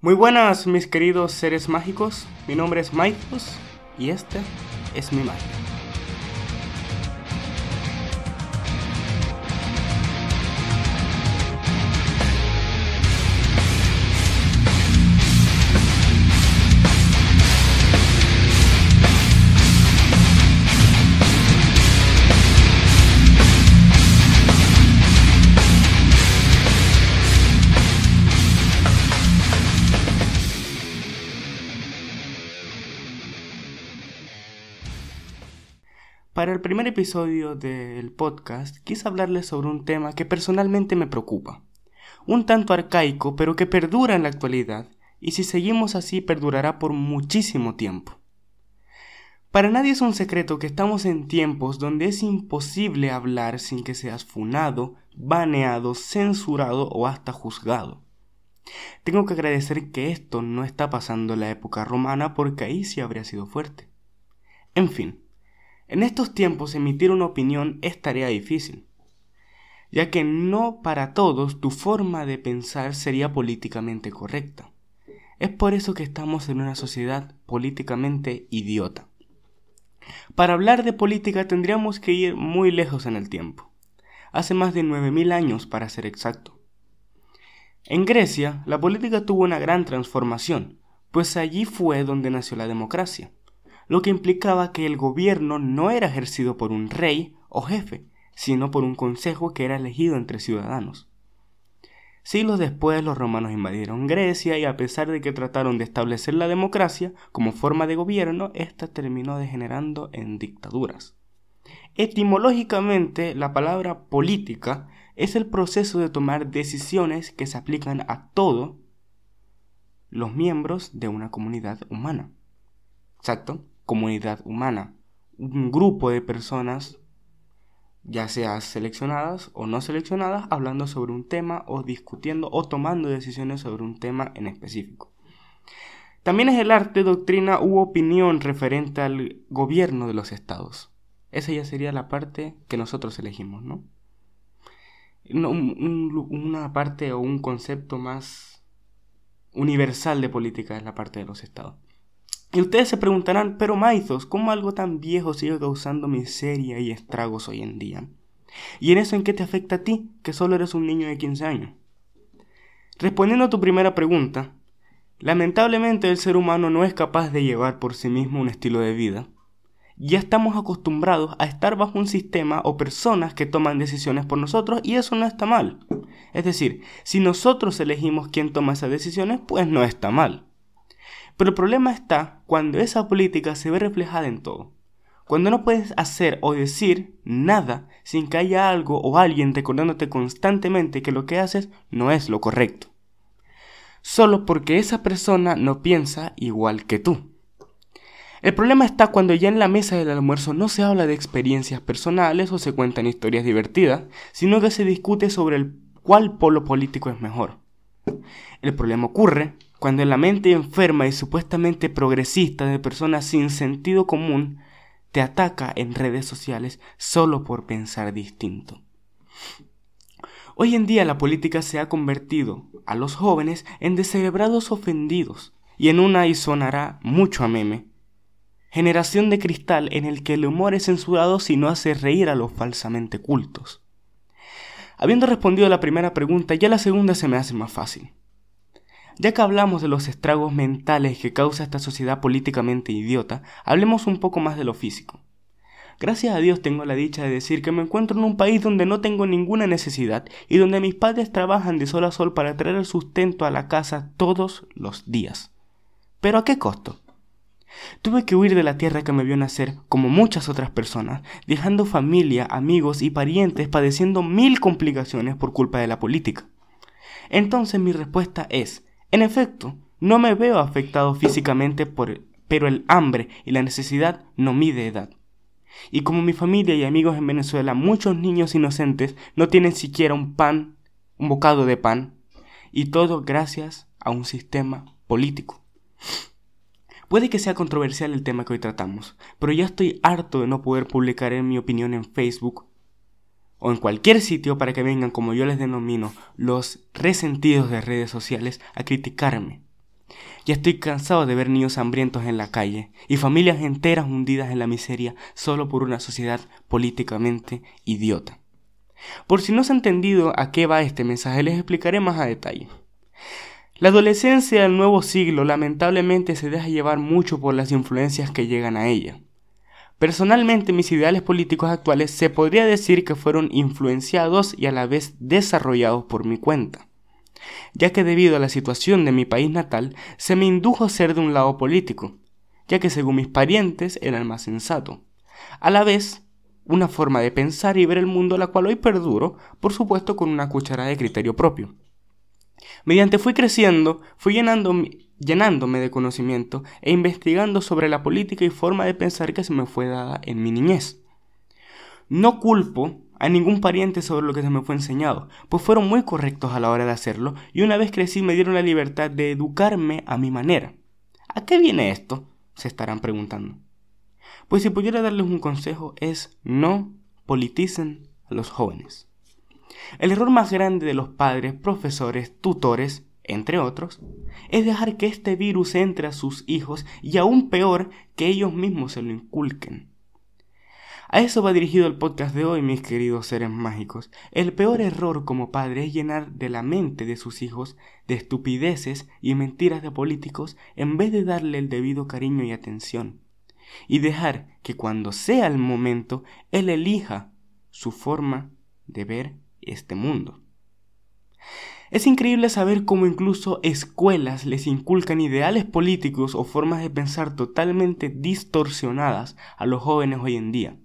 Muy buenas mis queridos seres mágicos, mi nombre es Maithos y este es mi magia. Para el primer episodio del podcast quise hablarles sobre un tema que personalmente me preocupa. Un tanto arcaico, pero que perdura en la actualidad, y si seguimos así perdurará por muchísimo tiempo. Para nadie es un secreto que estamos en tiempos donde es imposible hablar sin que seas funado, baneado, censurado o hasta juzgado. Tengo que agradecer que esto no está pasando en la época romana porque ahí sí habría sido fuerte. En fin, en estos tiempos emitir una opinión es tarea difícil, ya que no para todos tu forma de pensar sería políticamente correcta. Es por eso que estamos en una sociedad políticamente idiota. Para hablar de política tendríamos que ir muy lejos en el tiempo, hace más de 9.000 años para ser exacto. En Grecia, la política tuvo una gran transformación, pues allí fue donde nació la democracia lo que implicaba que el gobierno no era ejercido por un rey o jefe, sino por un consejo que era elegido entre ciudadanos. Siglos después los romanos invadieron Grecia y a pesar de que trataron de establecer la democracia como forma de gobierno, ésta terminó degenerando en dictaduras. Etimológicamente, la palabra política es el proceso de tomar decisiones que se aplican a todos los miembros de una comunidad humana. Exacto comunidad humana, un grupo de personas, ya sea seleccionadas o no seleccionadas, hablando sobre un tema o discutiendo o tomando decisiones sobre un tema en específico. También es el arte, doctrina u opinión referente al gobierno de los estados. Esa ya sería la parte que nosotros elegimos, ¿no? una parte o un concepto más universal de política es la parte de los estados. Y ustedes se preguntarán, pero Maizos, ¿cómo algo tan viejo sigue causando miseria y estragos hoy en día? ¿Y en eso en qué te afecta a ti, que solo eres un niño de 15 años? Respondiendo a tu primera pregunta, lamentablemente el ser humano no es capaz de llevar por sí mismo un estilo de vida. Ya estamos acostumbrados a estar bajo un sistema o personas que toman decisiones por nosotros y eso no está mal. Es decir, si nosotros elegimos quién toma esas decisiones, pues no está mal. Pero el problema está cuando esa política se ve reflejada en todo. Cuando no puedes hacer o decir nada sin que haya algo o alguien recordándote constantemente que lo que haces no es lo correcto. Solo porque esa persona no piensa igual que tú. El problema está cuando ya en la mesa del almuerzo no se habla de experiencias personales o se cuentan historias divertidas, sino que se discute sobre el cuál polo político es mejor. El problema ocurre cuando la mente enferma y supuestamente progresista de personas sin sentido común te ataca en redes sociales solo por pensar distinto. Hoy en día la política se ha convertido a los jóvenes en descerebrados ofendidos y en una y sonará mucho a meme. Generación de cristal en el que el humor es censurado si no hace reír a los falsamente cultos. Habiendo respondido a la primera pregunta, ya la segunda se me hace más fácil. Ya que hablamos de los estragos mentales que causa esta sociedad políticamente idiota, hablemos un poco más de lo físico. Gracias a Dios tengo la dicha de decir que me encuentro en un país donde no tengo ninguna necesidad y donde mis padres trabajan de sol a sol para traer el sustento a la casa todos los días. ¿Pero a qué costo? Tuve que huir de la tierra que me vio nacer, como muchas otras personas, dejando familia, amigos y parientes padeciendo mil complicaciones por culpa de la política. Entonces mi respuesta es, en efecto, no me veo afectado físicamente por pero el hambre y la necesidad no mide edad. Y como mi familia y amigos en Venezuela, muchos niños inocentes no tienen siquiera un pan, un bocado de pan, y todo gracias a un sistema político. Puede que sea controversial el tema que hoy tratamos, pero ya estoy harto de no poder publicar en mi opinión en Facebook o en cualquier sitio para que vengan, como yo les denomino, los resentidos de redes sociales a criticarme. Ya estoy cansado de ver niños hambrientos en la calle y familias enteras hundidas en la miseria solo por una sociedad políticamente idiota. Por si no se ha entendido a qué va este mensaje, les explicaré más a detalle. La adolescencia del nuevo siglo lamentablemente se deja llevar mucho por las influencias que llegan a ella. Personalmente mis ideales políticos actuales se podría decir que fueron influenciados y a la vez desarrollados por mi cuenta, ya que debido a la situación de mi país natal se me indujo a ser de un lado político, ya que según mis parientes era el más sensato. A la vez, una forma de pensar y ver el mundo la cual hoy perduro, por supuesto con una cuchara de criterio propio. Mediante fui creciendo, fui llenando llenándome de conocimiento e investigando sobre la política y forma de pensar que se me fue dada en mi niñez. No culpo a ningún pariente sobre lo que se me fue enseñado, pues fueron muy correctos a la hora de hacerlo y una vez crecí me dieron la libertad de educarme a mi manera. ¿A qué viene esto? se estarán preguntando. Pues si pudiera darles un consejo es no politicen a los jóvenes. El error más grande de los padres, profesores, tutores entre otros, es dejar que este virus entre a sus hijos y aún peor que ellos mismos se lo inculquen. A eso va dirigido el podcast de hoy, mis queridos seres mágicos. El peor error como padre es llenar de la mente de sus hijos de estupideces y mentiras de políticos en vez de darle el debido cariño y atención. Y dejar que cuando sea el momento, él elija su forma de ver este mundo. Es increíble saber cómo incluso escuelas les inculcan ideales políticos o formas de pensar totalmente distorsionadas a los jóvenes hoy en día,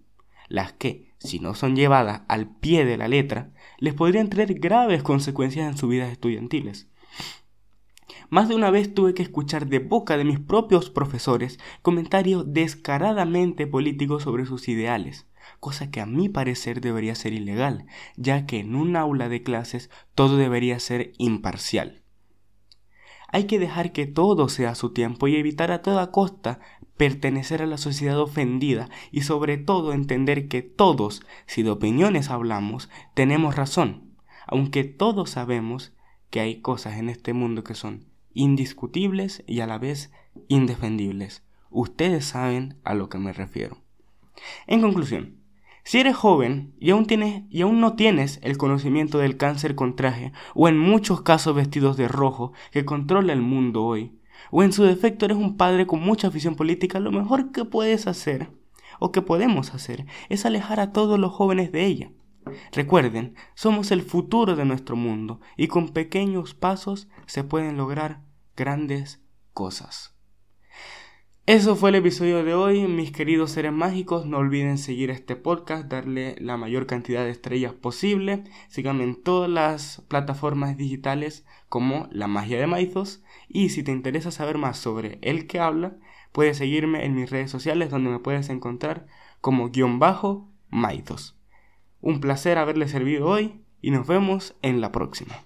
las que, si no son llevadas al pie de la letra, les podrían traer graves consecuencias en sus vidas estudiantiles. Más de una vez tuve que escuchar de boca de mis propios profesores comentarios descaradamente políticos sobre sus ideales, cosa que a mi parecer debería ser ilegal, ya que en un aula de clases todo debería ser imparcial. Hay que dejar que todo sea a su tiempo y evitar a toda costa pertenecer a la sociedad ofendida y sobre todo entender que todos, si de opiniones hablamos, tenemos razón, aunque todos sabemos que hay cosas en este mundo que son indiscutibles y a la vez indefendibles. Ustedes saben a lo que me refiero. En conclusión, si eres joven y aún, tienes, y aún no tienes el conocimiento del cáncer con traje, o en muchos casos vestidos de rojo, que controla el mundo hoy, o en su defecto eres un padre con mucha afición política, lo mejor que puedes hacer, o que podemos hacer, es alejar a todos los jóvenes de ella. Recuerden, somos el futuro de nuestro mundo, y con pequeños pasos se pueden lograr grandes cosas. Eso fue el episodio de hoy, mis queridos seres mágicos. No olviden seguir este podcast, darle la mayor cantidad de estrellas posible. Síganme en todas las plataformas digitales como La Magia de Maizos. Y si te interesa saber más sobre el que habla, puedes seguirme en mis redes sociales donde me puedes encontrar como guion bajo Maizos. Un placer haberle servido hoy y nos vemos en la próxima.